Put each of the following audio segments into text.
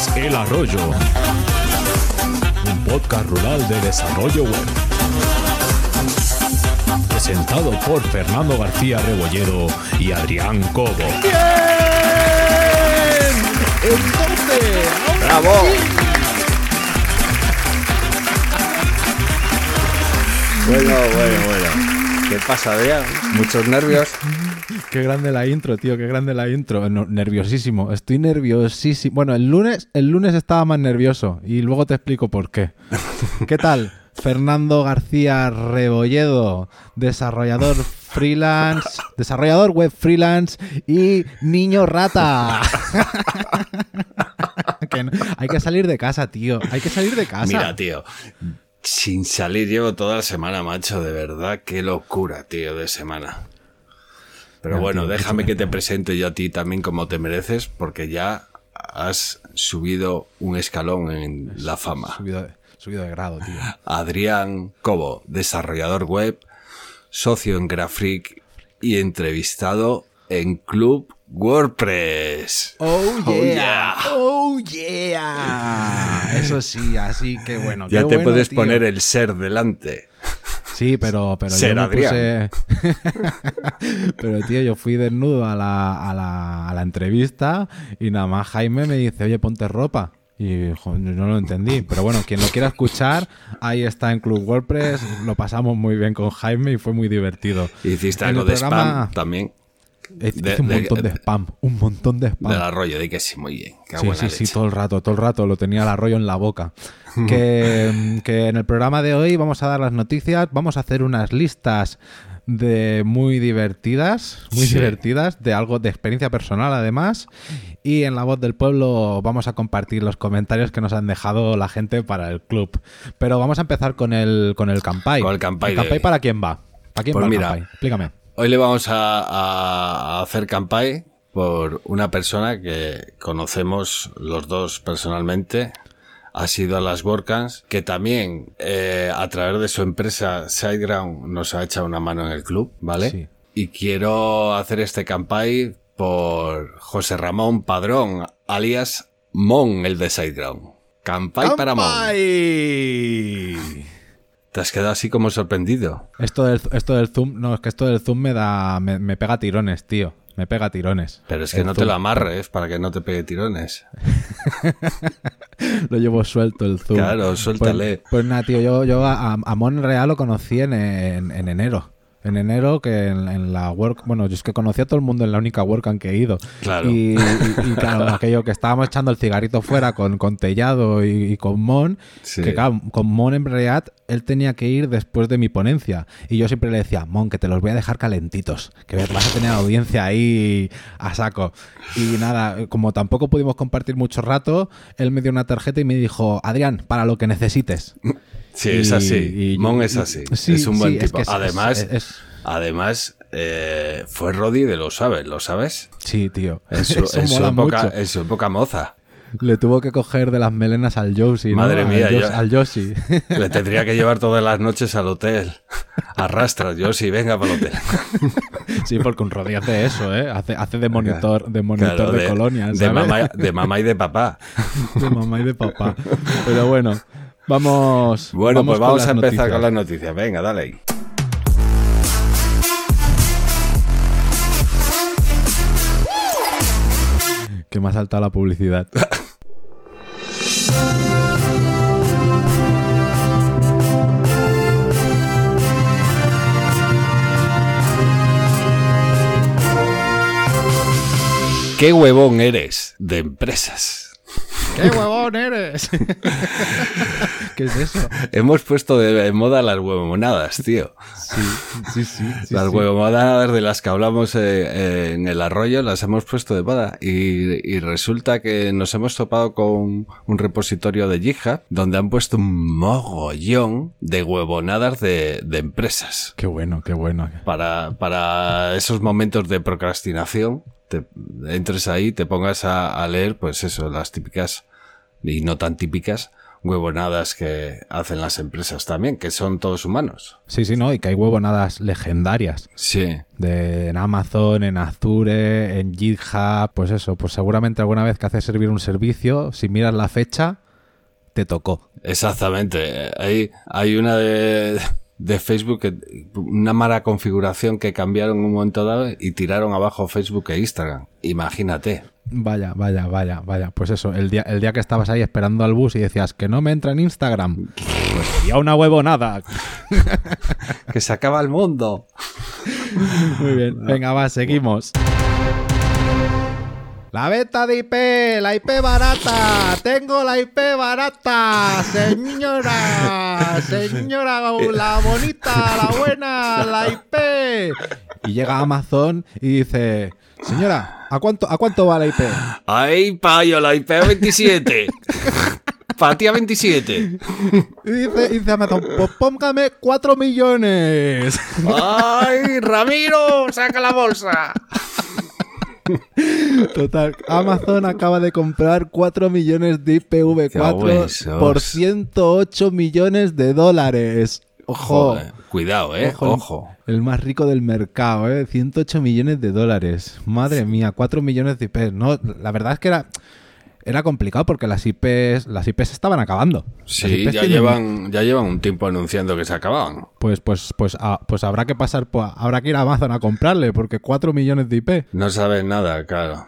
Escuchas El Arroyo, un podcast rural de desarrollo web. Presentado por Fernando García Rebolledo y Adrián Cobo. ¡Bien! Entonces, ¡Bravo! sí. Bueno, bueno, bueno. ¿Qué pasa, Adrián? ¿Muchos nervios? Qué grande la intro, tío, qué grande la intro. No, nerviosísimo, estoy nerviosísimo. Bueno, el lunes, el lunes estaba más nervioso y luego te explico por qué. ¿Qué tal? Fernando García Rebolledo, desarrollador freelance, desarrollador web freelance y niño rata. Que no- hay que salir de casa, tío. Hay que salir de casa. Mira, tío. Sin salir llevo toda la semana, macho. De verdad, qué locura, tío, de semana. Pero bueno, tío, déjame que te presente yo a ti también como te mereces, porque ya has subido un escalón en la fama. Subido de, subido de grado, tío. Adrián Cobo, desarrollador web, socio en Grafric y entrevistado en Club WordPress. Oh Oh, yeah. yeah. Oh yeah. Eso sí, así que bueno. Ya qué te bueno, puedes tío. poner el ser delante. Sí, pero, pero yo me puse- pero tío, yo fui desnudo a la, a, la, a la entrevista y nada más Jaime me dice, oye, ponte ropa. Y jo, no lo entendí. Pero bueno, quien lo quiera escuchar, ahí está en Club WordPress. Lo pasamos muy bien con Jaime y fue muy divertido. Hiciste En algo de programa- spam también. Hice de- un de- montón de, de- spam. Un montón de spam. Del arroyo, di que sí, muy bien. Qué Sí, sí, sí, todo el rato, todo el rato lo tenía el arroyo en la boca. Que, que en el programa de hoy vamos a dar las noticias, vamos a hacer unas listas de muy divertidas, muy Sí. divertidas, de algo de experiencia personal además. Y en la voz del pueblo vamos a compartir los comentarios que nos han dejado la gente para el club. Pero vamos a empezar con el con el campai. Con el campai ¿El de campai para quién va? ¿Para quién Pues va el mira, campai? Explícame. Hoy le vamos a, a- hacer campaña por una persona que conocemos los dos personalmente. Ha sido a las WordCamps, que también eh, a través de su empresa SiteGround nos ha echado una mano en el club, ¿vale? Sí. Y quiero hacer este campaign por José Ramón Padrón, alias Mon, el de SiteGround. Campaign para Mon. Te has quedado así como sorprendido. Esto del, esto del zoom, no, es que esto del zoom me da, me, me pega tirones, tío. Me pega tirones. Pero es que El no te lo amarres para que no te pegue tirones. Lo llevo suelto el zoom. Claro, suéltale. Pues, pues nada, tío, yo, yo a, a Mon Real lo conocí en, en, en enero. En enero, que en, en la work, bueno, yo es que conocí a todo el mundo en la única WordCamp que he ido. Claro. Y, y- y claro, aquello que estábamos echando el cigarrito fuera con, con Tellado y, y con Mon, Sí. que claro, con Mon en realidad él tenía que ir después de mi ponencia. Y yo siempre le decía, Mon, que te los voy a dejar calentitos, que vas a tener audiencia ahí a saco. Y nada, como tampoco pudimos compartir mucho rato, él me dio una tarjeta y me dijo, Adrián, para lo que necesites. Sí, Y- es así. y- Mon es así. sí, es un buen sí, es tipo. que además, es- es- además eh, fue Roddy de Lo Sabes, ¿lo sabes? Sí, tío. En su, en su época, en su época moza. Le tuvo que coger de las melenas al Josie. Madre Al mía, Yos- yo- al Yoshi. Le tendría que llevar todas las noches al hotel. Arrastras, yo sí, venga para el hotel. sí, porque un Rodri hace eso, ¿eh? Hace, hace de monitor, de monitor Claro, de, colonias, de ¿sabes? mamá, de mamá y de papá. de mamá y de papá. Pero bueno, vamos. Bueno, pues con vamos a empezar noticias. con las noticias. Venga, dale ahí. Que me ha saltado la publicidad. ¿Qué huevón eres de empresas? ¡Qué huevón eres! ¿Qué es eso? Hemos puesto de moda las huevonadas, tío. Sí, sí, sí. sí, las sí. huevonadas de las que hablamos eh, eh, en el arroyo las hemos puesto de moda. Y, y resulta que nos hemos topado con un repositorio de GitHub donde han puesto un mogollón de huevonadas de, de empresas. Qué bueno, qué bueno. Para, para esos momentos de procrastinación, te entres ahí, te pongas a, a leer, pues eso, las típicas y no tan típicas huevonadas que hacen las empresas también, que son todos humanos. Sí, sí, no, y que hay huevonadas legendarias. Sí. De, en Amazon, en Azure, en GitHub, pues eso, pues seguramente alguna vez que haces servir un servicio, si miras la fecha, te tocó. Exactamente. Hay, hay una de, de Facebook, una mala configuración que cambiaron en un momento dado y tiraron abajo Facebook e Instagram. Imagínate. Vaya, vaya, vaya, vaya. Pues eso, el día, el día que estabas ahí esperando al bus y decías que no me entra en Instagram, pues sería una huevonada. que se acaba el mundo. Muy bien, venga, va, seguimos. La beta de IP, la IP barata, tengo la IP barata, señora, señora, la bonita, la buena, la IP. Y llega Amazon y dice, señora, ¿a cuánto, a cuánto va la IP? ¡Ay, payo, la IP 27! Patía 27. Y dice, dice Amazon, pues póngame 4 millones. ¡Ay, Ramiro, saca la bolsa! Total, Amazon acaba de comprar 4 millones de IPv4 por 108 millones de dólares. Ojo. Joder, cuidado, eh. Ojo. Ojo. El más rico del mercado, eh. 108 millones de dólares. Madre mía, 4 millones de IPs. No, la verdad es que era era complicado porque las IPs, las IPs estaban acabando. Sí, ya llevan, ya llevan un tiempo anunciando que se acababan. Pues, pues, pues, ah, pues habrá que pasar, habrá que ir a Amazon a comprarle, porque 4 millones de IP. No saben nada, claro.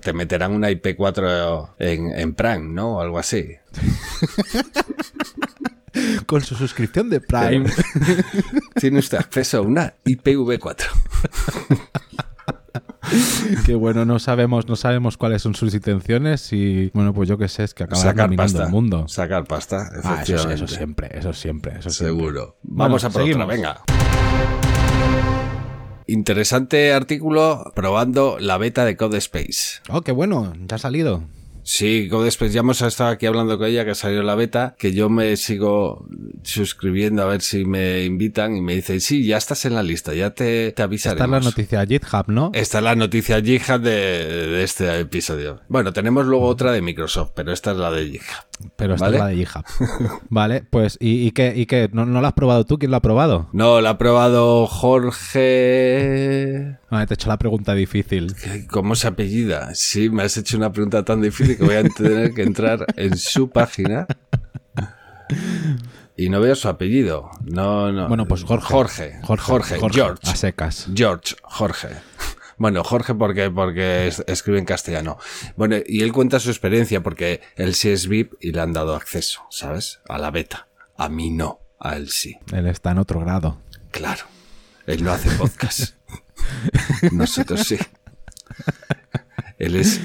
Te meterán una IP4 en, en Prime, ¿no? O algo así. Con su suscripción de Prime. Tiene usted acceso a una IPv4. que bueno, no sabemos, no sabemos cuáles son sus intenciones y bueno, pues yo qué sé, es que acaban dominando el mundo. Sacar pasta, ah, eso, siempre, eso siempre, eso Seguro. Vamos a por otra, venga. Interesante artículo probando la beta de Code Space. Oh, qué bueno, ya ha salido. Sí, Codespace, ya hemos estado aquí hablando con ella que ha salido la beta, que yo me sigo suscribiendo a ver si me invitan y me dicen, sí, ya estás en la lista, ya te, te avisaremos. Esta es la noticia GitHub, ¿no? Esta es la noticia GitHub de, de este episodio. Bueno, tenemos luego otra de Microsoft, pero esta es la de GitHub. Pero esta es la de GitHub. vale, pues, ¿y, y qué? Y qué? ¿No, ¿No la has probado tú? ¿Quién la ha probado? No, la ha probado Jorge... Te he hecho la pregunta difícil. ¿Cómo se apellida? Sí, me has hecho una pregunta tan difícil que voy a tener que entrar en su página. Y no veo su apellido. No, no. Bueno, pues Jorge. Jorge. Jorge. Jorge. George. A secas. George. Jorge. Bueno, Jorge porque, porque escribe en castellano. Bueno, y él cuenta su experiencia porque él sí es VIP y le han dado acceso, ¿sabes? A la beta. A mí no, a él sí. Él está en otro grado. Claro. Él no hace podcast. Nosotros sí. Él es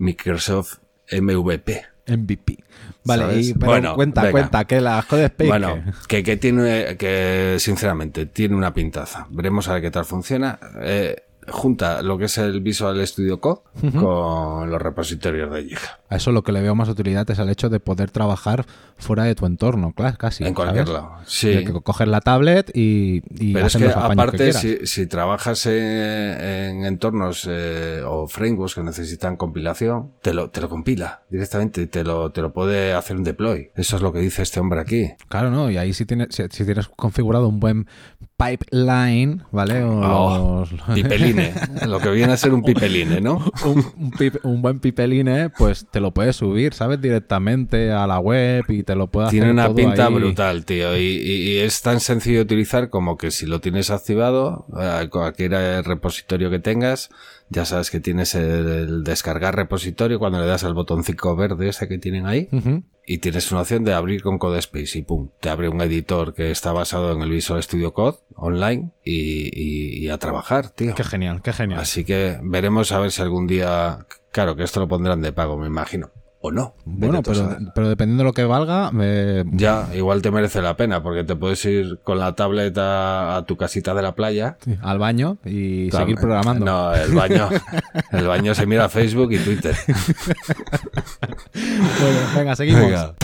Microsoft MVP. MVP. Vale, y, bueno, cuenta, cuenta, que la Codespace. Bueno, que, que, tiene, que sinceramente tiene una pintaza. Veremos a ver qué tal funciona. Eh, junta lo que es el Visual Studio Code con los repositorios de GitHub. A eso lo que le veo más utilidad es al hecho de poder trabajar fuera de tu entorno, claro, casi. En cualquier lado. Sí. Que coger la tablet y, y Pero es que aparte, si, si, trabajas en, entornos eh, o frameworks que necesitan compilación, te lo, te lo compila directamente, te lo, te lo puede hacer un deploy. Eso es lo que dice este hombre aquí. Claro, ¿no? Y ahí si tienes, si, tienes configurado un buen pipeline, ¿vale? O, oh, pipeline, lo que viene a ser un pipeline, ¿no? un, un, buen pipeline, pues te lo puedes subir, ¿sabes? Directamente a la web y te lo puedes Tiene hacer una pinta brutal, tío. Y, y, es tan sencillo de utilizar como que si lo tienes activado, eh, cualquier repositorio que tengas, ya sabes que tienes el, descargar repositorio cuando le das al botoncito verde ese que tienen ahí. Y tienes una opción de abrir con CodeSpace y pum, te abre un editor que está basado en el Visual Studio Code online y, y a trabajar, tío. Qué genial, qué genial. Así que veremos a ver si algún día, claro que esto lo pondrán de pago, me imagino o no. Bueno, pero, pero, dependiendo de lo que valga... Me... Ya, igual te merece la pena, porque te puedes ir con la tableta a tu casita de la playa. al baño y seguir programando. No, el baño, el baño se mira Facebook y Twitter. bueno, venga, seguimos.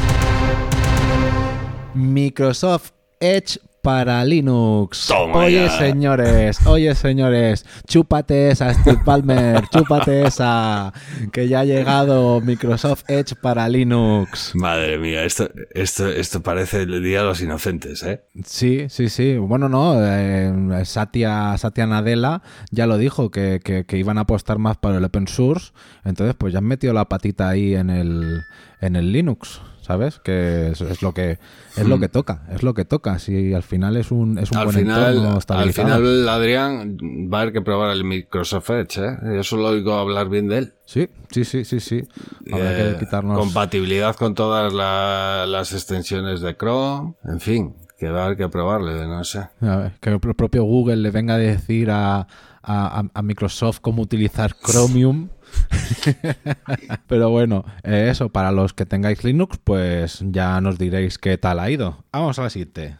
Microsoft Edge para Linux. Toma oye, ya. señores, oye, señores, chúpate esa, Steve Palmer, chúpate esa, que ya ha llegado Microsoft Edge para Linux. Madre mía, esto, esto, esto parece el día de los inocentes, ¿eh? Sí, sí, sí. Bueno, no, eh, Satya, Satya Nadella ya lo dijo, que, que- que iban a apostar más para el open source, entonces pues ya han metido la patita ahí en el, en el Linux. ¿Sabes? Que es, es lo que es lo que toca, es lo que toca. Si al final es un, es un Al buen final, entorno al final, Adrián, va a haber que probar el Microsoft Edge, ¿eh? Yo solo oigo hablar bien de él. Sí, sí, sí, sí, sí. Habrá Eh, que quitarnos. Compatibilidad con todas la- las extensiones de Chrome, en fin, que va a haber que probarle, no sé. A ver, que el propio Google le venga a decir a, a- a Microsoft cómo utilizar Chromium. Pero bueno, eh, eso, para los que tengáis Linux, pues ya nos diréis qué tal ha ido. Vamos a la siguiente.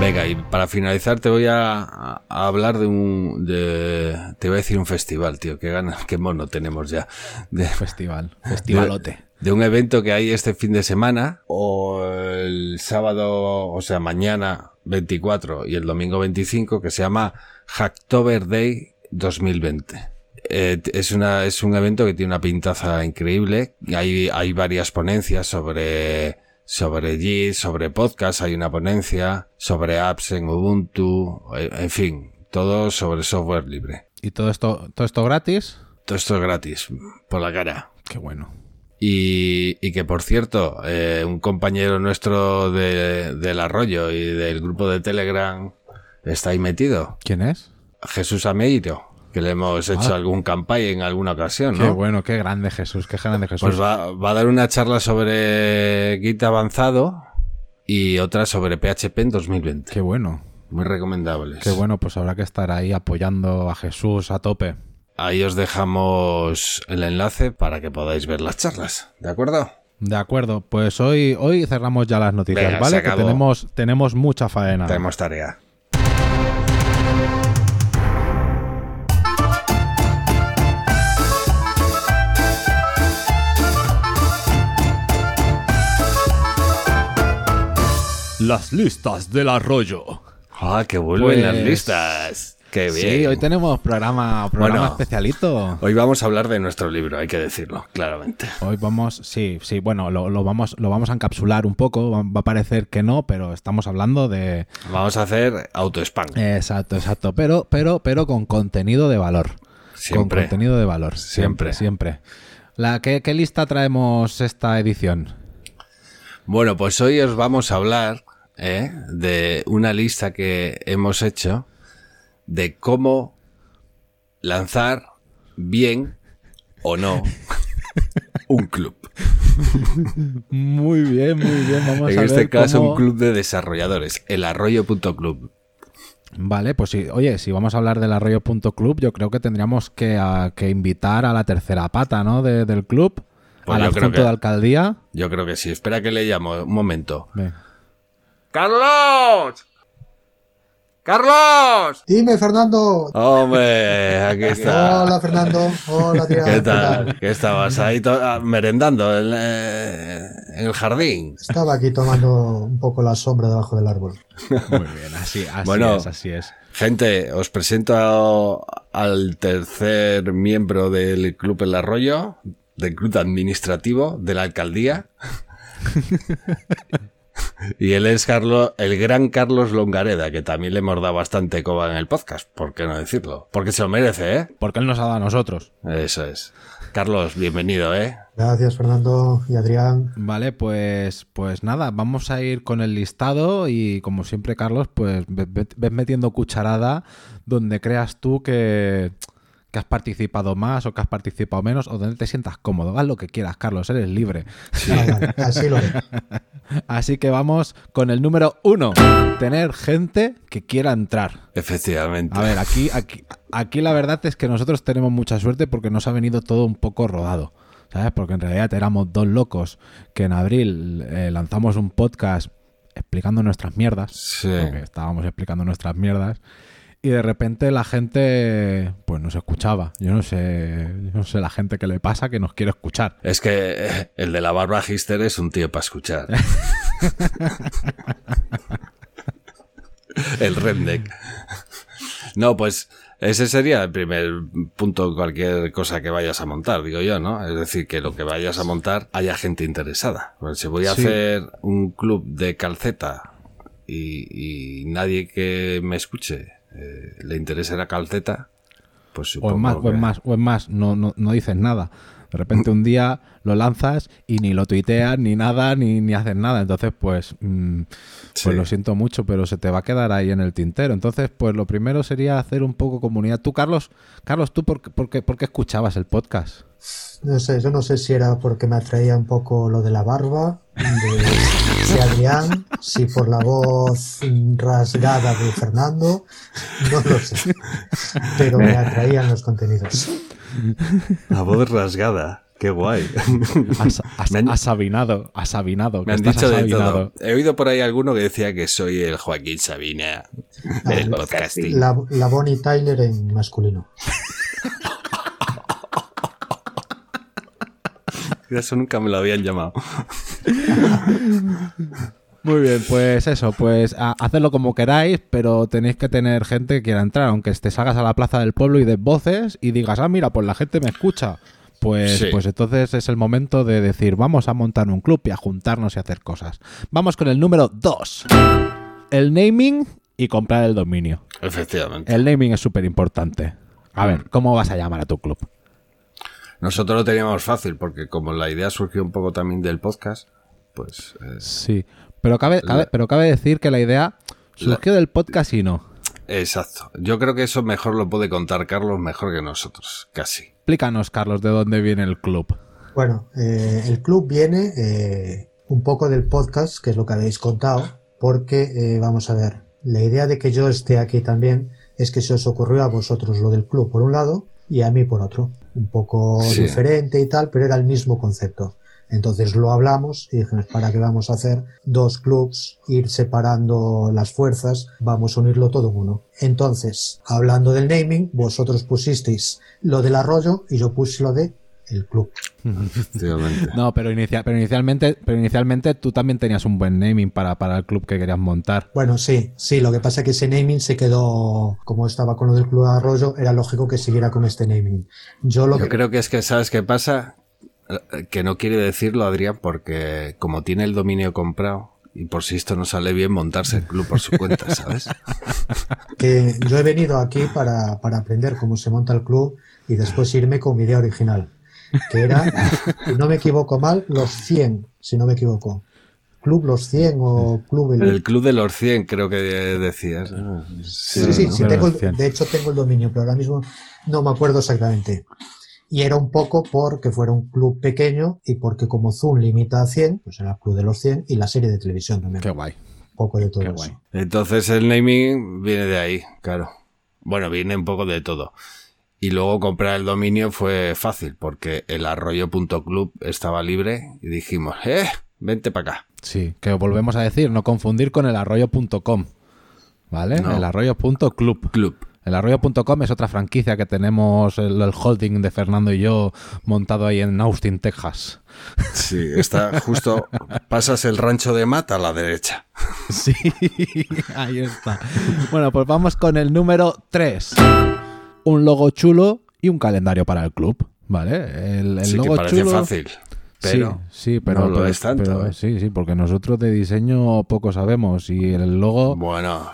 Venga, y para finalizar te voy a, a hablar de un... De, te voy a decir un festival, tío, qué ganas, qué mono tenemos ya. De, Festival, festivalote. de un evento que hay este fin de semana o el sábado, o sea, mañana 24 y el domingo 25 que se llama Hacktober Day 2020. Eh, es, una, es un evento que tiene una pintaza increíble. Hay, hay varias ponencias sobre, sobre Git, sobre podcast, hay una ponencia sobre apps en Ubuntu, eh, en fin, todo sobre software libre. ¿Y todo esto, todo esto gratis? Todo esto es gratis, por la cara. Qué bueno. Y, y que por cierto, eh, un compañero nuestro de, del arroyo y del grupo de Telegram está ahí metido. ¿Quién es? Jesús Ameiro, que le hemos hecho Ah. algún campaña en alguna ocasión, Qué ¿no? bueno, qué grande Jesús, qué grande Jesús. Pues va, va a dar una charla sobre Git avanzado y otra sobre PHP en 2020. Qué bueno, Muy recomendables. qué bueno, pues habrá que estar ahí apoyando a Jesús a tope. Ahí os dejamos el enlace para que podáis ver las charlas, ¿de acuerdo? De acuerdo, pues hoy, hoy cerramos ya las noticias, Venga, ¿vale? Que tenemos, tenemos mucha faena. Tenemos tarea. Las listas del arroyo. Ah, que vuelven Pues- las listas. Qué bien. Sí, hoy tenemos programa, programa Bueno. especialito. Hoy vamos a hablar de nuestro libro, hay que decirlo, claramente. Hoy vamos, sí, sí, bueno, lo, lo vamos, lo vamos a encapsular un poco, va, va a parecer que no, pero estamos hablando de... Vamos a hacer auto-spam. Exacto, exacto, pero, pero, pero con contenido de valor. Siempre. Con contenido de valor, siempre, Siempre. siempre. La, ¿qué, qué lista traemos esta edición? Bueno, pues hoy os vamos a hablar ¿eh? de una lista que hemos hecho de cómo lanzar bien o no un club. Muy bien, muy bien, vamos en a este ver caso, cómo- un club de desarrolladores, el arroyo.club. Vale, pues sí. Oye, si vamos a hablar del arroyo.club, yo creo que tendríamos que, a- que invitar a la tercera pata, ¿no? De- del club, Pues al adjunto que- de alcaldía. Yo creo que sí. Espera que le llamo un momento. ¡Carlos! ¡Carlos! Dime, Fernando. Hombre, aquí está. Hola, Fernando. Hola, tía. ¿Qué tal? ¿Qué estabas ahí ah, merendando en, eh, en el jardín? Estaba aquí tomando un poco la sombra debajo del árbol. Muy bien, así, así Bueno. es, así es. Gente, os presento al tercer miembro del Club El Arroyo, del Club Administrativo de la Alcaldía. y él es Carlos, el gran Carlos Longareda, que también le hemos dado bastante coba en el podcast, ¿por qué no decirlo? Porque se lo merece, ¿eh? Porque él nos ha dado a nosotros. Eso es. Carlos, bienvenido, ¿eh? Gracias, Fernando y Adrián. Vale, pues, pues nada, vamos a ir con el listado y como siempre, Carlos, pues ve- ve- ves metiendo cucharada donde creas tú que, que has participado más o que has participado menos o donde te sientas cómodo. Haz lo que quieras, Carlos, eres libre. Vale, así lo. Así que vamos con el número uno. Tener gente que quiera entrar. Efectivamente. A ver, aquí, aquí, aquí la verdad es que nosotros tenemos mucha suerte porque nos ha venido todo un poco rodado. ¿Sabes? Porque en realidad éramos dos locos que en abril eh, lanzamos un podcast explicando nuestras mierdas. Sí. Porque estábamos explicando nuestras mierdas. Y de repente la gente, pues nos escuchaba. Yo no sé, yo no sé la gente que le pasa que nos quiere escuchar. Es que eh, el de la barba Hister es un tío para escuchar. el Rendec. No, pues ese sería el primer punto en cualquier cosa que vayas a montar, digo yo, ¿no? Es decir, que lo que vayas a montar haya gente interesada. Pues si voy a Sí. hacer un club de calceta y, y nadie que me escuche eh, le interese la calceta, pues O es más, o es más, o es más, no, no, no dices nada. De repente un día lo lanzas y ni lo tuiteas, ni nada, ni, ni haces nada. Entonces, pues, mm, Sí. pues lo siento mucho, pero se te va a quedar ahí en el tintero. Entonces, pues lo primero sería hacer un poco comunidad. Tú, Carlos, Carlos, ¿tú por, qué- por, qué, por qué escuchabas el podcast? No sé, yo no sé si era porque me atraía un poco lo de la barba, de, de Adrián, si por la voz rasgada de Fernando, no lo sé. Pero me atraían los contenidos. La voz rasgada. Qué guay. Has, has, Me han- asabinado, asabinado. Me que han estás dicho de asabinado. todo. He oído por ahí alguno que decía que soy el Joaquín Sabina del podcasting. La, la Bonnie Tyler en masculino. Eso nunca me lo habían llamado. Muy bien, pues eso, pues a- hacedlo como queráis, pero tenéis que tener gente que quiera entrar, aunque te salgas a la plaza del pueblo y des voces y digas, ah, mira, pues la gente me escucha. Pues, Sí. pues entonces es el momento de decir, vamos a montar un club y a juntarnos y hacer cosas. Vamos con el número 2. El naming y comprar el dominio. Efectivamente. El naming es súper importante. A ver, ¿cómo vas a llamar a tu club? Nosotros lo teníamos fácil porque como la idea surgió un poco también del podcast, pues eh, Sí, pero cabe, cabe- La- pero cabe decir que la idea surgió del podcast y no. exacto. Yo creo que eso mejor lo puede contar Carlos mejor que nosotros, casi. Explícanos, Carlos, de dónde viene el club. Bueno, eh, el club viene eh, un poco del podcast, que es lo que habéis contado, porque eh, vamos a ver, la idea de que yo esté aquí también es que se os ocurrió a vosotros lo del club por un lado y a mí por otro. Un poco Sí. diferente y tal, pero era el mismo concepto. Entonces lo hablamos y dijimos, ¿para qué vamos a hacer dos clubs, ir separando las fuerzas? Vamos a unirlo todo en uno. Entonces, hablando del naming, vosotros pusisteis lo del arroyo y yo puse lo de el club. Efectivamente. No, pero, inicia- pero inicialmente, pero inicialmente tú también tenías un buen naming para, para el club que querías montar. Bueno, sí, sí, lo que pasa es que ese naming se quedó, como estaba con lo del Club de Arroyo, era lógico que siguiera con este naming. Yo lo Yo que... creo que es que, ¿sabes qué pasa? Eh, Que no quiere decirlo, Adrián, porque como tiene el dominio comprado, y por si esto no sale bien, montarse el club por su cuenta, ¿sabes? que yo he venido aquí para, para aprender cómo se monta el club y después irme con mi idea original, que era, si no me equivoco mal, los 100, si no me equivoco. Club los 100 o Club el... El club de los 100, creo que decías. Sí, sí, ¿no? sí, tengo el- los 100. de hecho tengo el dominio, pero ahora mismo no me acuerdo exactamente. Y era un poco porque fuera un club pequeño y porque como Zoom limita a 100, pues era el club de los 100 y la serie de televisión también. Qué guay. Un poco de todo Qué eso. guay. Entonces el naming viene de ahí, claro. Bueno, viene un poco de todo. Y luego comprar el dominio fue fácil, porque el arroyo.club estaba libre y dijimos, eh, vente para acá. Sí, que volvemos a decir, no confundir con el arroyo.com. ¿Vale? No. El arroyo.club. Club. El arroyo.com es otra franquicia que tenemos, el, el holding de Fernando y yo, montado ahí en Austin, Texas. Sí, está justo, pasas el rancho de mata a la derecha. Sí, ahí está. Bueno, pues vamos con el número 3. Un logo chulo y un calendario para el club, ¿vale? El, el sí logo que parece chulo... fácil. Pero sí, sí, pero, no lo pero- es tanto, pero ¿eh? sí, sí, porque nosotros de diseño poco sabemos y el logo, bueno,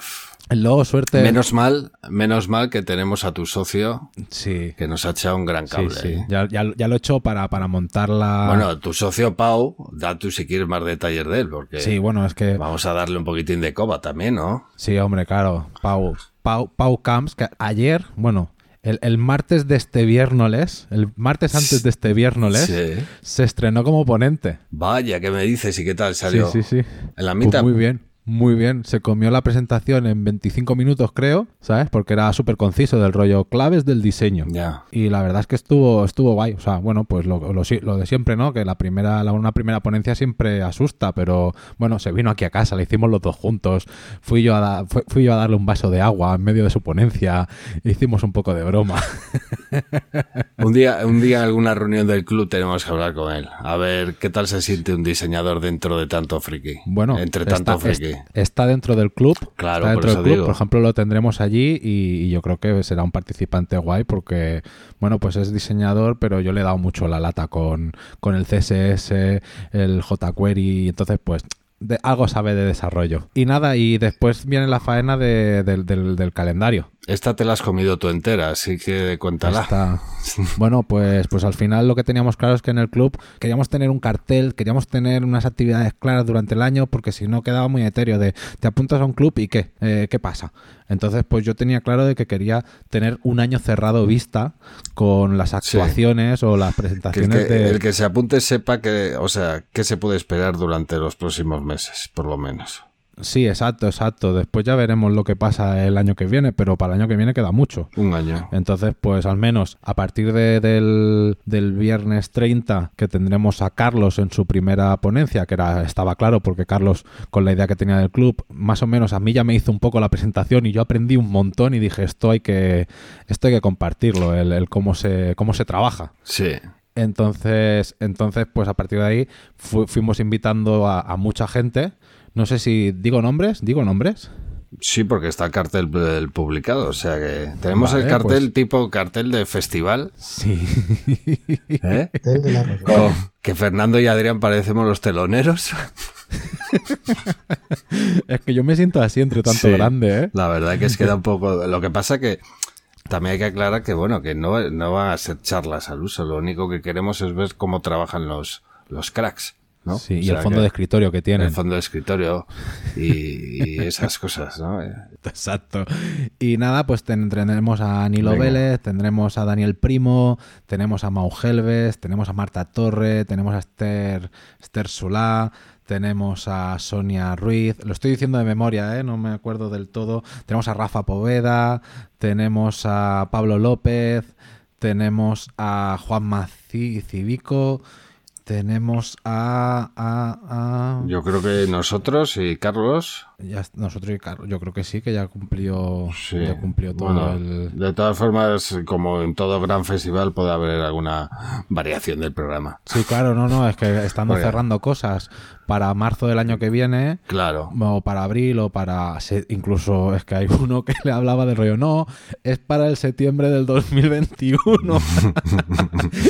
el logo suerte, menos mal, menos mal que tenemos a tu socio sí, que nos ha echado un gran sí, cable. sí. ¿eh? Ya, ya, ya lo he hecho para, para montar la. Bueno, tu socio Pau, da tú si quieres más detalles de él, porque sí, bueno, es que vamos a darle un poquitín de coba también, ¿no? sí, hombre, claro, Pau, Pau, Pau Camps, que ayer, bueno, el, el martes de este viernes, el martes antes de este viernes, Sí. se estrenó como ponente. Vaya, ¿qué me dices y qué tal Sí, salió? sí, sí. En la Pues mitad. muy bien, muy bien. Se comió la presentación en 25 minutos, creo, ¿sabes? Porque era súper conciso del rollo claves del diseño. Ya. Y la verdad es que estuvo, estuvo guay. O sea, bueno, pues lo, lo, lo de siempre, ¿no? Que la primera, la, una primera ponencia siempre asusta, pero bueno, se vino aquí a casa, la hicimos los dos juntos. Fui yo a, da- fui, fui yo a darle un vaso de agua en medio de su ponencia. Hicimos un poco de broma. Un día, un día en alguna reunión del club tenemos que hablar con él. A ver qué tal se siente un diseñador dentro de tanto friki. Bueno, Entre tanto friki. está dentro del club. Claro, está por dentro eso del club. digo. Por ejemplo, lo tendremos allí y, y yo creo que será un participante guay porque, bueno, pues es diseñador, pero yo le he dado mucho la lata con, con el CSS, el jQuery, entonces pues de, algo sabe de desarrollo. Y nada, y después viene la faena de- del calendario. Esta te la has comido tú entera, así que cuéntala. Bueno, pues, pues al final lo que teníamos claro es que en el club queríamos tener un cartel, queríamos tener unas actividades claras durante el año, porque si no quedaba muy etéreo de te apuntas a un club y qué, Eh, qué pasa. Entonces, pues yo tenía claro de que quería tener un año cerrado vista con las actuaciones o las Que el, presentaciones que, de... el que se apunte sepa que, o sea, qué se puede esperar durante los próximos meses, por lo menos. Sí, exacto, exacto. Después ya veremos lo que pasa el año que viene, pero para el año que viene queda mucho. Un año. Entonces, pues al menos a partir de- del, del viernes 30 que tendremos a Carlos en su primera ponencia, que era estaba claro porque Carlos con la idea que tenía del club, más o menos a mí ya me hizo un poco la presentación y yo aprendí un montón y dije esto hay que esto hay que compartirlo, el, el cómo se cómo se trabaja. Sí. Entonces, entonces, pues a partir de ahí fu- fuimos invitando a, a mucha gente. No sé si digo nombres, digo nombres. Sí, porque está el cartel publicado. O sea que tenemos Vale, el cartel pues- tipo cartel de festival. Sí. ¿eh? De la. Oh, que Fernando y Adrián parecemos los teloneros. es que yo me siento así entre tanto Sí. grande, ¿eh? La verdad que es que da un poco. Lo que pasa que también hay que aclarar que, bueno, que no, no van a ser charlas al uso. Lo único que queremos es ver cómo trabajan los, los cracks. ¿No? Sí, O y el fondo de escritorio que tienen. El fondo de escritorio y, y esas cosas, ¿no? Exacto. Y nada, pues ten- tendremos a Nilo Venga. Vélez, tendremos a Daniel Primo, tenemos a Mau Helves, tenemos a Marta Torre, tenemos a Esther, Esther Solá, tenemos a Sonia Ruiz, lo estoy diciendo de memoria, ¿eh? no me acuerdo del todo, tenemos a Rafa Poveda, tenemos a Pablo López, tenemos a Juan Mací Civico, tenemos a... a, Yo creo que nosotros y Carlos. Ya nosotros y Carlos, yo creo que sí, que ya cumplió, Sí. ya cumplió todo Bueno, el... De todas formas, como en todo gran festival, puede haber alguna variación del programa. Sí, claro, no, no, es que estando cerrando cosas para marzo del año que viene, Claro. o para abril, o para... Incluso es que hay uno que le hablaba del rollo, no, es para el septiembre del 2021.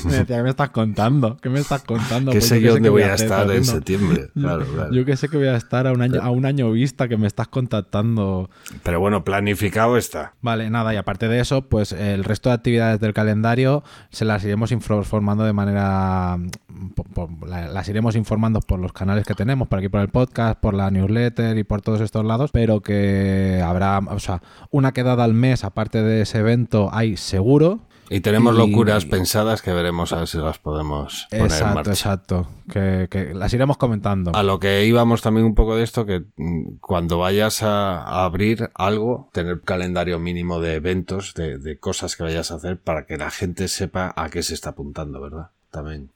me decía, ¿qué me estás contando? ¿Qué me estás contando? ¿Qué Pues sé yo dónde qué voy a estar en septiembre? Yo- Claro, claro. Yo que sé que voy a estar a un año, a un año que me estás contactando. Pero bueno, planificado está. Vale, nada, y aparte de eso, pues el resto de actividades del calendario se las iremos informando de manera. mm, las iremos informando por los canales que tenemos, por aquí por el podcast, por la newsletter y por todos estos lados, pero que habrá, o sea, una quedada al mes, aparte de ese evento, hay seguro. Y tenemos Y- locuras pensadas que veremos a ver si las podemos poner en Exacto, marcha. exacto. Que, que las iremos comentando. A lo que íbamos también un poco de esto, que mm, cuando vayas a, a abrir algo, tener calendario mínimo de eventos, de, de cosas que vayas a hacer para que la gente sepa a qué se está apuntando, ¿verdad? También.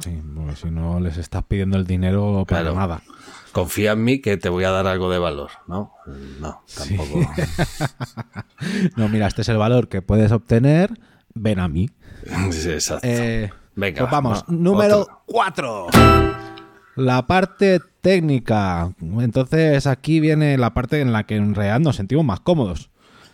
Sí, porque si no les estás pidiendo el dinero para Claro. nada. Confía en mí que te voy a dar algo de valor, ¿no? No, tampoco. No, mira, este es el valor que puedes obtener. Ven a mí. Sí, exacto. Eh, Venga, pues vamos, va, número otro. 4. La parte técnica. Entonces aquí viene la parte en la que en realidad nos sentimos más cómodos.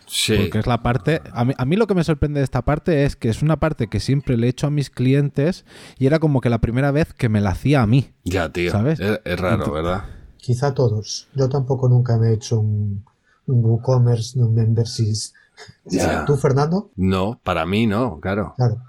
Sí. Porque es la parte... A mí, a mí lo que me sorprende de esta parte es que es una parte que siempre le he hecho a mis clientes y era como que la primera vez que me la hacía a mí. Ya, tío. ¿Sabes? Es, es raro, ¿verdad? Quizá todos. Yo tampoco nunca me he hecho un, un WooCommerce, un Membersys. Ya. ¿Tú, Fernando? No, para mí no, claro. Claro.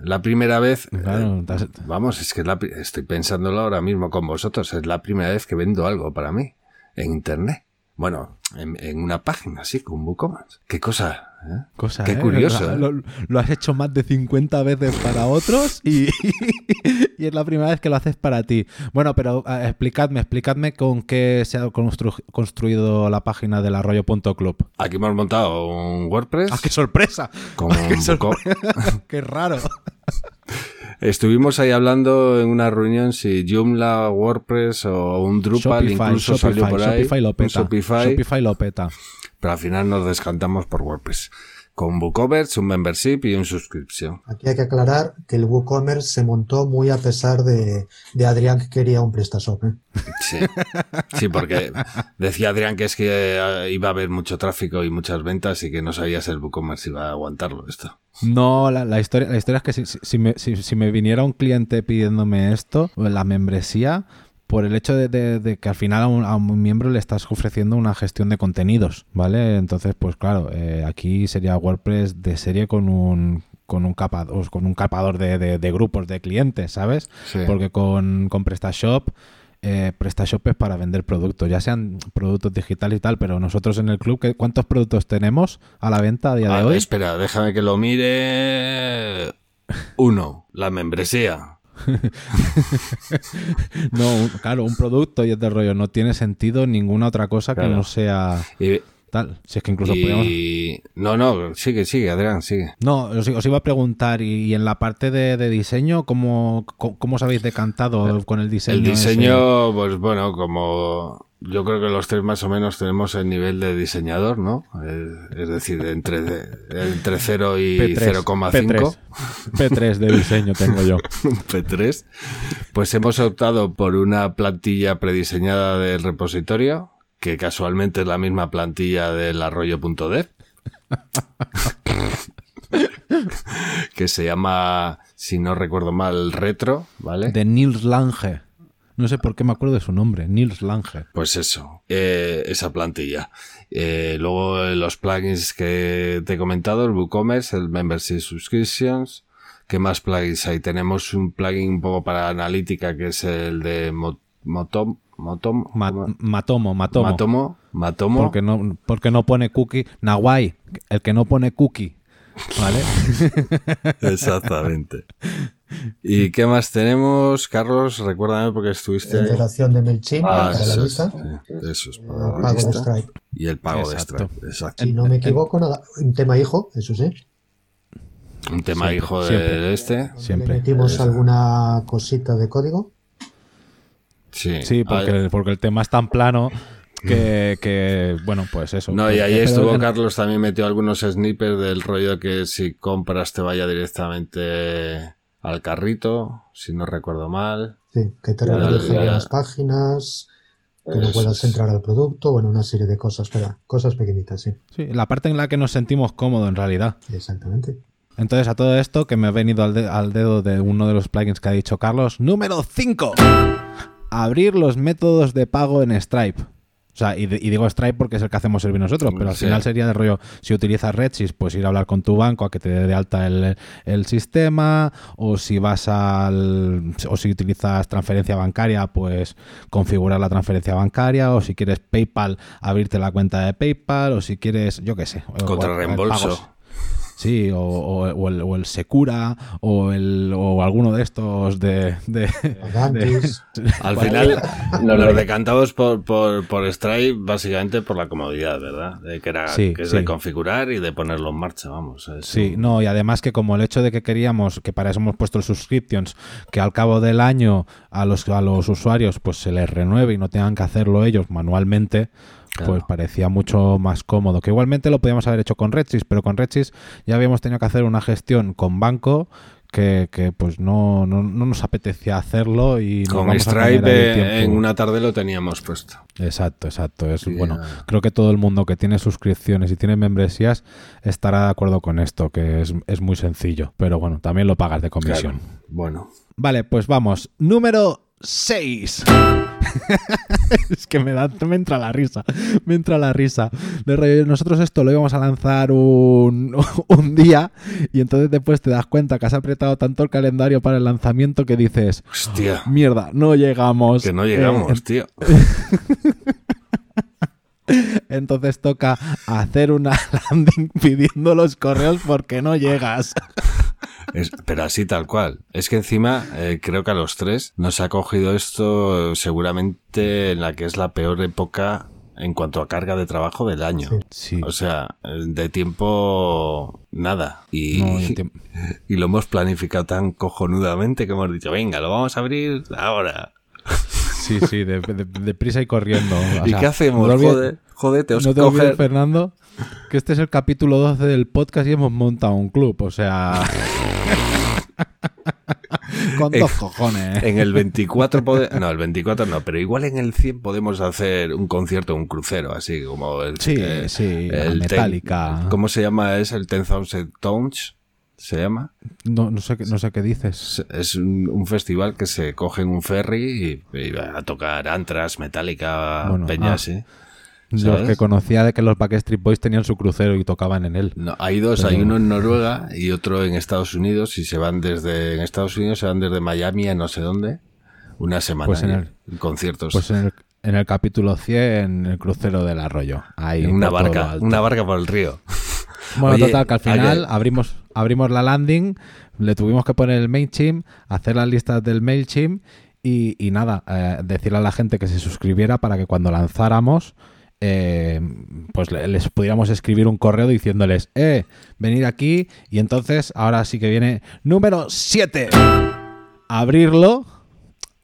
La primera vez, Claro, eh, vamos, es que es la estoy pensándolo ahora mismo con vosotros, es la primera vez que vendo algo para mí en internet. Bueno, en, en una página, así, con WooCommerce. Qué cosa, ¿eh? Cosa, Qué ¿eh? curioso, ¿eh? Lo, lo has hecho más de 50 veces para otros y, y es la primera vez que lo haces para ti. Bueno, pero eh, explicadme, explicadme con qué se ha constru- construido la página del arroyo.club. Aquí hemos montado un WordPress. ¡Ah, qué sorpresa! con ¡Qué, sorpresa! Wooco- ¡Qué raro! Estuvimos ahí hablando en una reunión si Joomla, WordPress o un Drupal incluso salió por ahí. Shopify lo un peta. Shopify, Shopify lo peta. Pero al final nos descantamos por WordPress. con WooCommerce, un membership y un suscripción. Aquí hay que aclarar que el WooCommerce se montó muy a pesar de, de Adrián que quería un PrestaShop. ¿eh? Sí. sí, porque decía Adrián que es que eh, iba a haber mucho tráfico y muchas ventas y que no sabía si el WooCommerce iba a aguantarlo esto. No, la, la historia, la historia es que si, si- si me, si- si me viniera un cliente pidiéndome esto, la membresía, por el hecho de, de- de que al final a un, a un miembro le estás ofreciendo una gestión de contenidos, ¿vale? Entonces, pues claro, eh, aquí sería WordPress de serie con un con un capador, con un capador de, de- grupos de clientes, ¿sabes? Sí. Porque con, con PrestaShop, eh, PrestaShop es para vender productos, ya sean productos digitales y tal, pero nosotros en el club, ¿qué- ¿cuántos productos tenemos a la venta a día de Ah, hoy? espera, déjame que lo mire. Uno, la membresía. No, claro, un producto y es de rollo. No tiene sentido ninguna otra cosa que no sea Y, tal. Si es que incluso y- No, no, sigue, sigue, Adrián, sigue. No, os, os iba a preguntar, y, y en la parte de, de diseño, ¿cómo, cómo, os habéis decantado con el diseño? El ese? diseño, pues bueno, como yo creo que los tres más o menos tenemos el nivel de diseñador, ¿no? Es decir, entre, entre 0 y P3, 0,5. P3 de diseño tengo yo. P3, pues hemos optado por una plantilla prediseñada del repositorio, que casualmente es la misma plantilla del arroyo.dev, que se llama, si no recuerdo mal, retro, ¿vale? De Nils Lange. No sé por qué me acuerdo de su nombre, Nils Lange. Pues eso, eh, esa plantilla. Eh, luego eh, los plugins que te he comentado, el WooCommerce, el Membership Subscriptions. ¿Qué más plugins hay? Tenemos un plugin un poco para analítica que es el de Mo- Motom, Motom. Matomo, Matomo. Matomo, Matomo. Porque no, porque no pone cookie. Nawai, el que no pone cookie. ¿Vale? Exactamente. ¿Y qué más tenemos, Carlos? Recuérdame porque estuviste ahí. Integración de MailChimp Ah, para la eso es, lista. sí, eso es, para la pago de. Stripe. Y el pago Exacto. de Stripe. Exacto. Si no me equivoco, nada. Un tema hijo, eso sí. Un tema Siempre, hijo siempre. de este. Siempre. Le metimos alguna cosita de código. Sí, Sí, Ah, porque, porque el tema es tan plano que, que, bueno, pues eso. No, y ahí estuvo Carlos, también metió algunos snippers del rollo que si compras te vaya directamente al carrito, si no recuerdo mal. Sí, que te redirige las páginas, que no puedas entrar al producto, bueno, una serie de cosas, pero cosas pequeñitas, sí, Sí, la parte en la que nos sentimos cómodos en realidad. exactamente. Entonces, a todo esto que me ha venido al, de- al dedo de uno de los plugins que ha dicho Carlos, número 5. Abrir los métodos de pago en Stripe. O sea, y, de- y digo Stripe porque es el que hacemos servir nosotros, pero al Sí. final sería de rollo, si utilizas Redsys, pues ir a hablar con tu banco a que te dé de alta el, el sistema, o si vas al, o si utilizas transferencia bancaria, pues configurar la transferencia bancaria, o si quieres PayPal, abrirte la cuenta de PayPal, o si quieres, yo qué sé. Contra reembolso. Sí, o, o- o el, o el Secura, o, el, o alguno de estos de... de-. Al final nos decantamos por, por, por Stripe básicamente por la comodidad, ¿verdad? De que era Sí, que es sí. de configurar y de ponerlo en marcha, vamos. es Sí, un- no, y además que como el hecho de que queríamos, que para eso hemos puesto el subscriptions, que al cabo del año a los, a los usuarios pues se les renueve y no tengan que hacerlo ellos manualmente, Claro. pues parecía mucho más cómodo. Que igualmente lo podíamos haber hecho con Redsys, pero con Redsys ya habíamos tenido que hacer una gestión con banco que, que, pues no, no, no nos apetecía hacerlo y nos Con Stripe en una tarde lo teníamos puesto. Exacto, exacto. Es bueno. Creo que todo el mundo que tiene suscripciones y tiene membresías estará de acuerdo con esto, que es, es muy sencillo. Pero bueno, también lo pagas de comisión. Claro. Bueno. Vale, pues vamos. Número 6. es que me da, me entra la risa. Me entra la risa. De rollo, nosotros esto lo íbamos a lanzar un, un día y entonces después te das cuenta que has apretado tanto el calendario para el lanzamiento que dices, Hostia, mierda, no llegamos. que no Eh, llegamos, tío. Entonces toca hacer una landing pidiendo los correos porque no llegas. Es- pero así tal cual. Es que encima eh, creo que a los tres nos ha cogido esto eh, seguramente en la que es la peor época en cuanto a carga de trabajo del año. Sí. O sea, eh, de tiempo nada. Y, No, y te- y lo hemos planificado tan cojonudamente que hemos dicho, venga, lo vamos a abrir ahora. Sí, sí, de, de- de prisa y corriendo. O ¿Y sea, qué hacemos? no te olvides- Joder, joder, te os No te olvides, coger- Fernando, que este es el capítulo 12 del podcast y hemos montado un club, o sea... Con dos cojones. En el 24 pode- no, el 24 no, pero igual en el 100 podemos hacer un concierto, un crucero, así como el Sí, eh, sí, ten- Metallica. ¿Cómo se llama? Es el 10,000 Tons, se llama. No, no, sé, qué- no sé qué dices. Es, un, un festival que se coge en un ferry y, y va a tocar Antras, Metallica, Bueno, Peña, ah. sí. Los que conocía de que los Backstreet Boys tenían su crucero y tocaban en él. No, hay dos, hay uno en Noruega y otro en Estados Unidos y se van desde en Estados Unidos se van desde Miami a no sé dónde una semana Pues en el- conciertos Pues en el, en el capítulo 100, el crucero del arroyo. Ahí, en una barca una barca por el río Bueno, Oye, total, que al final abrimos, abrimos la landing, le tuvimos que poner el MailChimp, hacer las listas del MailChimp y, y nada, eh, decirle a la gente que se suscribiera para que cuando lanzáramos, eh, pues le- les pudiéramos escribir un correo diciéndoles, eh, venir aquí y entonces ahora sí que viene número 7. Abrirlo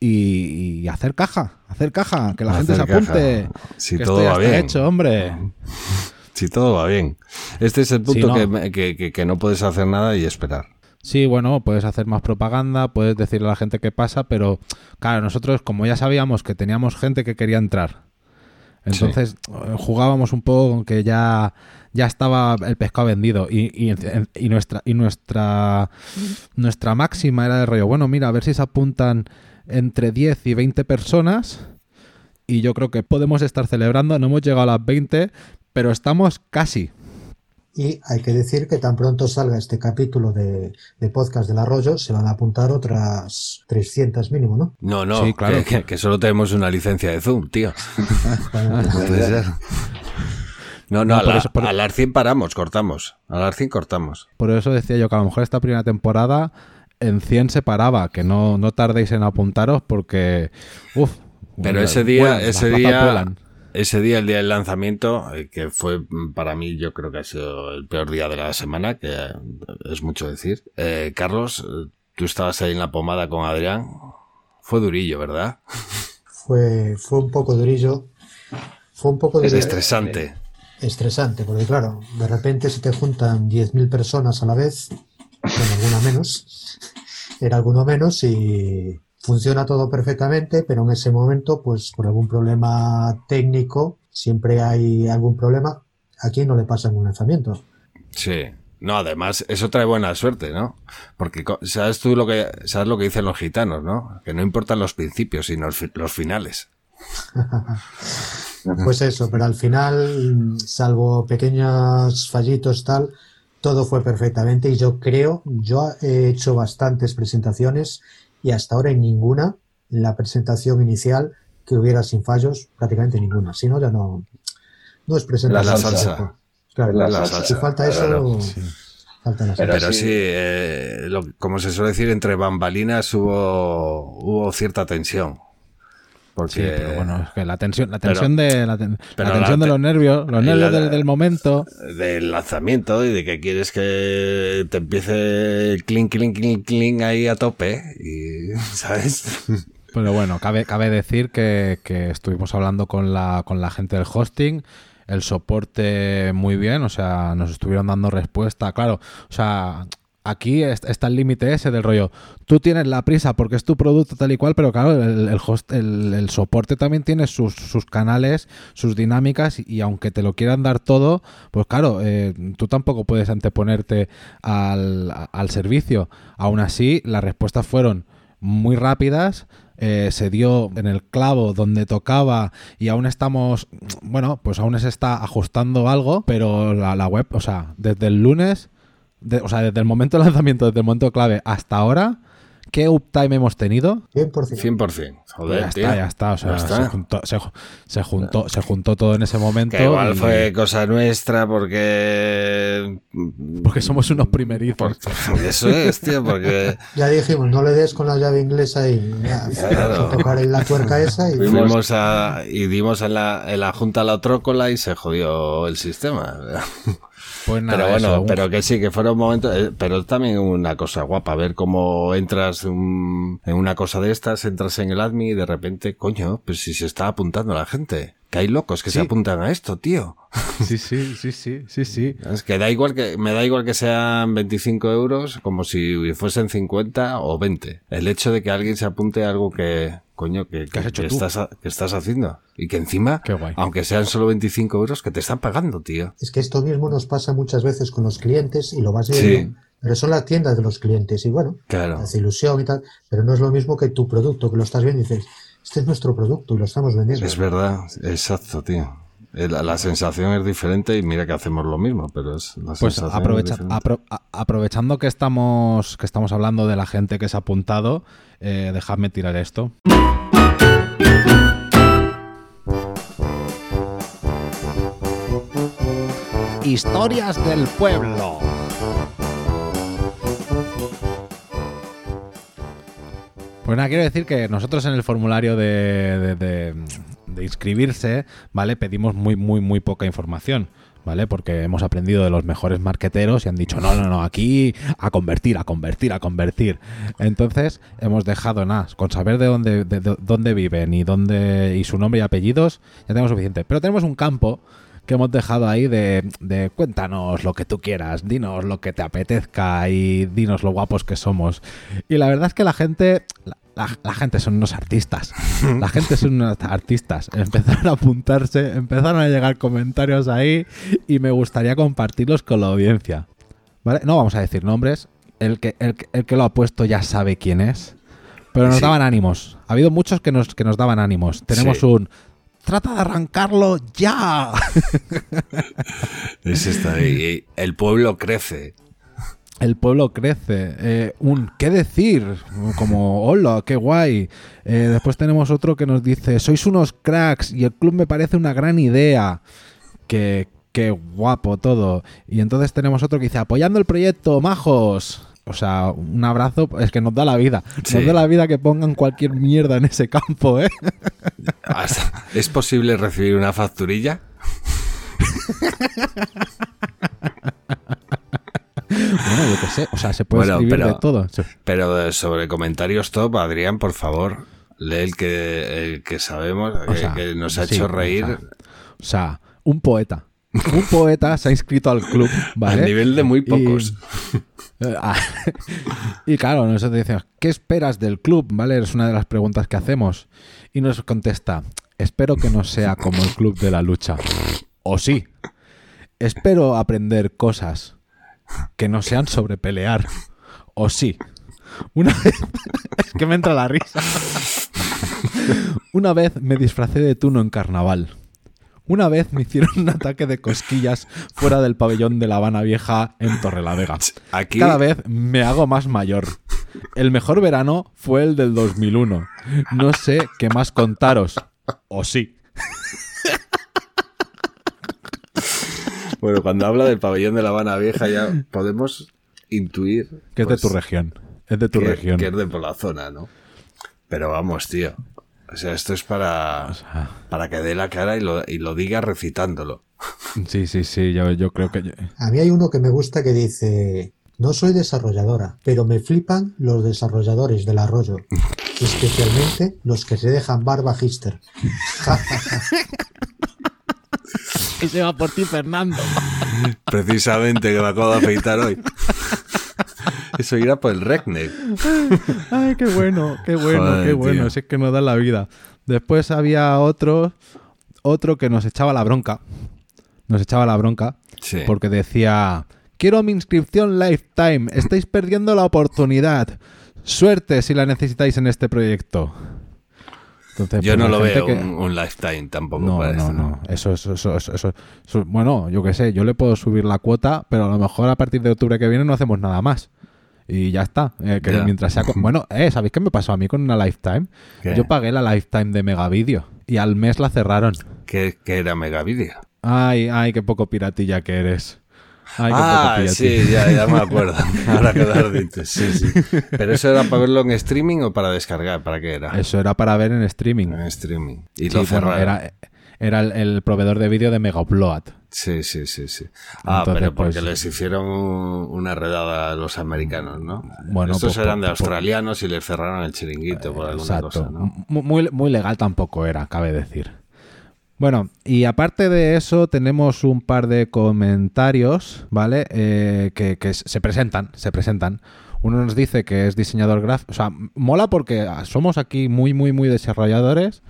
y, y hacer caja, hacer caja, que la gente se apunte. Si que todo va está bien. hecho, hombre. Si todo va bien. Este es el punto no. que, me- que, que- que no puedes hacer nada y esperar. Sí, bueno, puedes hacer más propaganda, puedes decirle a la gente qué pasa, pero claro, nosotros como ya sabíamos que teníamos gente que quería entrar, entonces eh, jugábamos un poco con que ya, ya estaba el pescado vendido y, y, y nuestra y nuestra nuestra máxima era de rollo, bueno, mira, a ver si se apuntan entre 10 y 20 personas y yo creo que podemos estar celebrando, no hemos llegado a las 20, pero estamos casi. Y hay que decir que tan pronto salga este capítulo de, de podcast del arroyo, se van a apuntar otras 300 mínimo, ¿no? no no Sí, claro. que, que- que solo tenemos una licencia de Zoom tío Bueno, No puede ser. no, no, No, a, por la- eso- por- a las 100 paramos, cortamos. A las 100 cortamos. Por eso decía yo que a lo mejor esta primera temporada en 100 se paraba, que no, no tardéis en apuntaros porque, uff. Pero ese día, ese día, ese día, el día del lanzamiento, eh, que fue mm, para mí, yo creo que ha sido el peor día de la semana, que eh, es mucho decir. Eh, Carlos, eh, tú estabas ahí en la pomada con Adrián. Fue durillo, ¿verdad? fue, fue un poco durillo. Fue un poco Es durillo. estresante. estresante, porque claro, de repente se te juntan 10.000 personas a la vez, con alguna menos, era alguno menos y funciona todo perfectamente, pero en ese momento, pues por algún problema técnico, siempre hay algún problema. Aquí no le pasa en un lanzamiento. Sí. No, además, eso trae buena suerte, ¿no? Porque sabes tú lo que, sabes lo que dicen los gitanos, ¿no? Que no importan los principios, sino los fi- los finales. Pues eso, pero al final, salvo pequeños fallitos tal, todo fue perfectamente y yo creo, yo he hecho bastantes presentaciones y hasta ahora en ninguna, en la presentación inicial, que hubiera sin fallos, prácticamente ninguna. Si no, ya no, no es presentación. La salsa. Claro, La la salsa. Si falta eso, Claro, la Pero salsa. Pero sí. sí, eh, lo- como se suele decir, entre bambalinas hubo, hubo cierta tensión. Porque, Sí, pero bueno, es que la tensión, la tensión de la, ten- la tensión de los nervios, los nervios del, del momento. del lanzamiento y de que quieres que te empiece el clink, clink, clink, clink ahí a tope. Y, ¿sabes? Pero bueno, cabe, cabe decir que, que estuvimos hablando con la, con la gente del hosting, el soporte muy bien, o sea, nos estuvieron dando respuesta, claro, o sea, aquí es- está el límite ese del rollo, tú tienes la prisa porque es tu producto tal y cual, pero claro, el, host, el, soporte también tiene sus, canales, sus dinámicas, y, aunque te lo quieran dar todo, pues claro, eh, tú tampoco puedes anteponerte al servicio. Aún así, las respuestas fueron muy rápidas, eh, se dio en el clavo donde tocaba y aún estamos, bueno, pues aún se está ajustando algo, pero la, la web, o sea, desde el lunes, de- o sea, desde el momento del lanzamiento, desde el momento clave hasta ahora, ¿qué uptime hemos tenido? 100%. 100%. Joder, ya tío. está, ya está, o sea, Ya está. Se, juntó, se, ju- se juntó, se juntó todo en ese momento. Que igual y- fue cosa nuestra porque... Porque somos unos primerizos. Eso es, tío, porque Ya dijimos, no le des con la llave inglesa y ya, Claro. tocar en la tuerca esa y fuimos a, y dimos en la, en la junta la trócola y se jodió el sistema. Pues nada, pero bueno, eso, un- pero que sí, que fueron momentos, eh, pero también una cosa guapa, ver cómo entras entras un- en una cosa de estas, entras en el admin y de repente, coño, pues si se está apuntando la gente. Que hay locos que se apuntan a esto, tío. Sí, sí, sí, sí, sí, sí. Es que da igual que, me da igual que sean 25 euros como si fuesen 50 o 20. El hecho de que alguien se apunte a algo que, coño, que, Que has hecho tú. estás, que estás haciendo. Y que encima, aunque sean solo 25 euros, que te están pagando, tío. Es que esto mismo nos pasa muchas veces con los clientes y lo vas viendo, Sí. pero son las tiendas de los clientes y bueno, Claro. hace ilusión y tal, pero no es lo mismo que tu producto, que lo estás viendo y dices, este es nuestro producto y lo estamos vendiendo. Es verdad, exacto, tío. La, sensación es diferente y mira que hacemos lo mismo, pero es la Pues sensación aprovecha- diferente. apro- a- aprovechando que estamos, que estamos hablando de la gente que se ha apuntado, eh, dejadme tirar esto. Historias del pueblo. Pues nada, quiero decir que nosotros en el formulario de, de- de- inscribirse, ¿vale? Pedimos muy, muy, muy poca información, ¿vale? Porque hemos aprendido de los mejores marqueteros y han dicho, no, no, no, aquí a convertir, a convertir, a convertir. Entonces hemos dejado nada, con saber de dónde, de, de- dónde viven y dónde y su nombre y apellidos, ya tenemos suficiente. Pero tenemos un campo que hemos dejado ahí de, de cuéntanos lo que tú quieras, dinos lo que te apetezca y dinos lo guapos que somos. Y la verdad es que la gente, la, la- la gente son unos artistas. La gente son unos artistas. Empezaron a apuntarse, empezaron a llegar comentarios ahí y me gustaría compartirlos con la audiencia. ¿Vale? No vamos a decir nombres. El que, el, el que lo ha puesto ya sabe quién es. Pero nos Sí. daban ánimos. Ha habido muchos que nos, que nos daban ánimos. Tenemos Sí. un... Trata de arrancarlo ya. Es esta, y- y el pueblo crece. El pueblo crece. Eh, un ¿qué decir? Como hola, qué guay. Eh, después tenemos otro que nos dice sois unos cracks y el club me parece una gran idea. Que qué guapo todo. Y entonces tenemos otro que dice apoyando el proyecto, majos. O sea, un abrazo, es que nos da la vida. Sí. Nos da la vida que pongan cualquier mierda en ese campo, ¿eh? Hasta- ¿Es posible recibir una facturilla? Bueno, yo qué sé. O sea, se puede Bueno, escribir pero- de todo. Pero sobre comentarios top, Adrián, por favor, lee el que, el que sabemos, que, sea, que nos ha sí, hecho o reír sea, O sea, un poeta. Un poeta se ha inscrito al club, ¿vale? al nivel de muy pocos. Eh, ah, Y, claro, nosotros decimos, ¿qué esperas del club? ¿Vale? Es una de las preguntas que hacemos. Y nos contesta, espero que no sea como el club de la lucha. O sí. Espero aprender cosas que no sean sobre pelear. O sí. Una vez... es que me entra la risa. Una vez me disfracé de tuno en carnaval. Una vez me hicieron un ataque de cosquillas fuera del pabellón de La Habana Vieja en Torrelavega. Aquí, Cada vez me hago más mayor. El mejor verano fue el del 2001. No sé qué más contaros. O sí. bueno, cuando habla del pabellón de La Habana Vieja ya podemos intuir Que es pues, de tu región. Es de tu que, región. que es de por la zona, ¿no? Pero vamos, tío. O sea, esto es para, para que dé la cara y lo, y lo diga recitándolo. Sí, sí, sí. Yo, yo creo que... yo- A mí hay uno que me gusta que dice, no soy desarrolladora, pero me flipan los desarrolladores del arroyo, especialmente los que se dejan barba hister. Ese va por ti, Fernando. Precisamente que me acabo de afeitar hoy. Eso irá por el Recne. Ay, qué bueno, qué bueno, Joder, qué bueno. tío. Si es que nos da la vida. Después había otro, otro que nos echaba la bronca. Nos echaba la bronca Sí. porque decía, quiero mi inscripción lifetime, estáis perdiendo la oportunidad. Suerte si la necesitáis en este proyecto. Entonces, Yo pues, no lo veo que- un, un lifetime tampoco. No, para no, esto, no. Eso, eso, eso, eso, eso- eso- Bueno, yo qué sé, yo le puedo subir la cuota, pero a lo mejor a partir de octubre que viene no hacemos nada más. Y ya está. Eh, que mientras sea. Bueno, eh, ¿sabéis qué me pasó a mí con una Lifetime? ¿Qué? Yo pagué la Lifetime de Megavideo y al mes la cerraron. Que, que era Megavideo. Ay, ay, qué poco piratilla que eres. Ay, qué Ah, sí, ya, ya me acuerdo. Ahora que lo dicho. Sí, sí. Pero eso era para verlo en streaming o para descargar, ¿para qué era? Eso era para ver en streaming. En streaming. Y Sí, lo bueno, cerraron. era, era el, el proveedor de vídeo de Mega Upload. Sí, sí, sí, sí. Ah, Entonces, pero porque pues- les hicieron una redada a los americanos, ¿no? Bueno, Estos pues, eran de australianos y les cerraron el chiringuito por alguna Exacto. cosa, ¿no? Mu- Muy, muy legal tampoco era, cabe decir. Bueno, y aparte de eso, tenemos un par de comentarios, ¿vale? Eh, que, que se presentan, se presentan. Uno nos dice que es diseñador gráfico. O sea, mola porque somos aquí muy, muy, muy desarrolladores,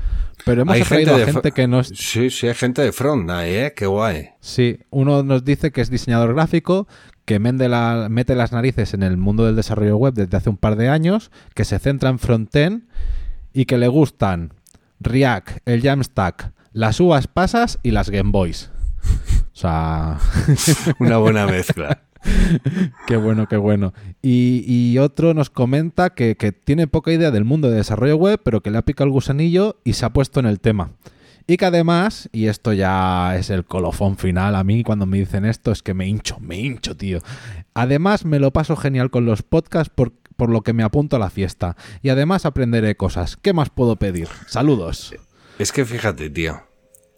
pero hemos Hay atraído a gente que no es... Sí, sí, hay gente de front ahí, ¿eh? Qué guay. Sí, uno nos dice que es diseñador gráfico, que mende la- mete las narices en el mundo del desarrollo web desde hace un par de años, que se centra en frontend y que le gustan React, el Jamstack, las uvas pasas y las Game Boys. O sea, Una buena mezcla. qué bueno, qué bueno. Y, otro nos comenta que, que tiene poca idea del mundo de desarrollo web, pero que le ha picado el gusanillo y se ha puesto en el tema. Y que además, y esto ya es el colofón final, a mí cuando me dicen esto es que me hincho, me hincho, tío. Además, me lo paso genial con los podcasts por, por lo que me apunto a la fiesta. Y además aprenderé cosas. ¿Qué más puedo pedir? Saludos. Es que fíjate, tío.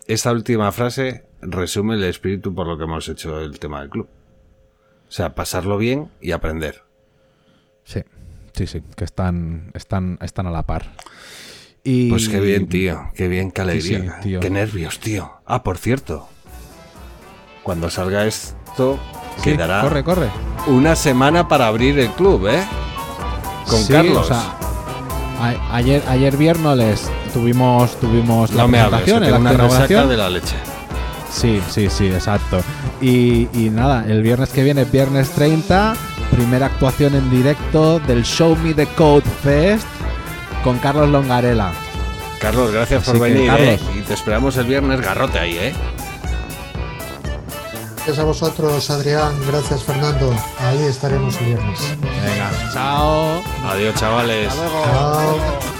Esta última frase resume el espíritu por lo que hemos hecho el tema del club. O sea, pasarlo bien y aprender. Sí, sí, sí, que están, están, están a la par. Y... Pues qué bien, tío. Qué bien, qué alegría. sí. Qué nervios, tío. Ah, por cierto. Cuando salga esto, Sí, quedará Corre, corre. una semana para abrir el club, ¿eh? Con Carlos. o sea, a- ayer, ayer viernes tuvimos, tuvimos la me hables, que tengo una resaca de la leche. Sí, sí, sí, exacto. Y, y nada, el viernes que viene, viernes 30, primera actuación en directo del Show Me the Code Fest con Carlos Longarela. Carlos, gracias Así por venir, Carlos. ¿eh? Y te esperamos el viernes garrote ahí, ¿eh? Gracias a vosotros, Adrián. Gracias, Fernando. Ahí estaremos el viernes. Venga, chao. Adiós, chavales. Chao.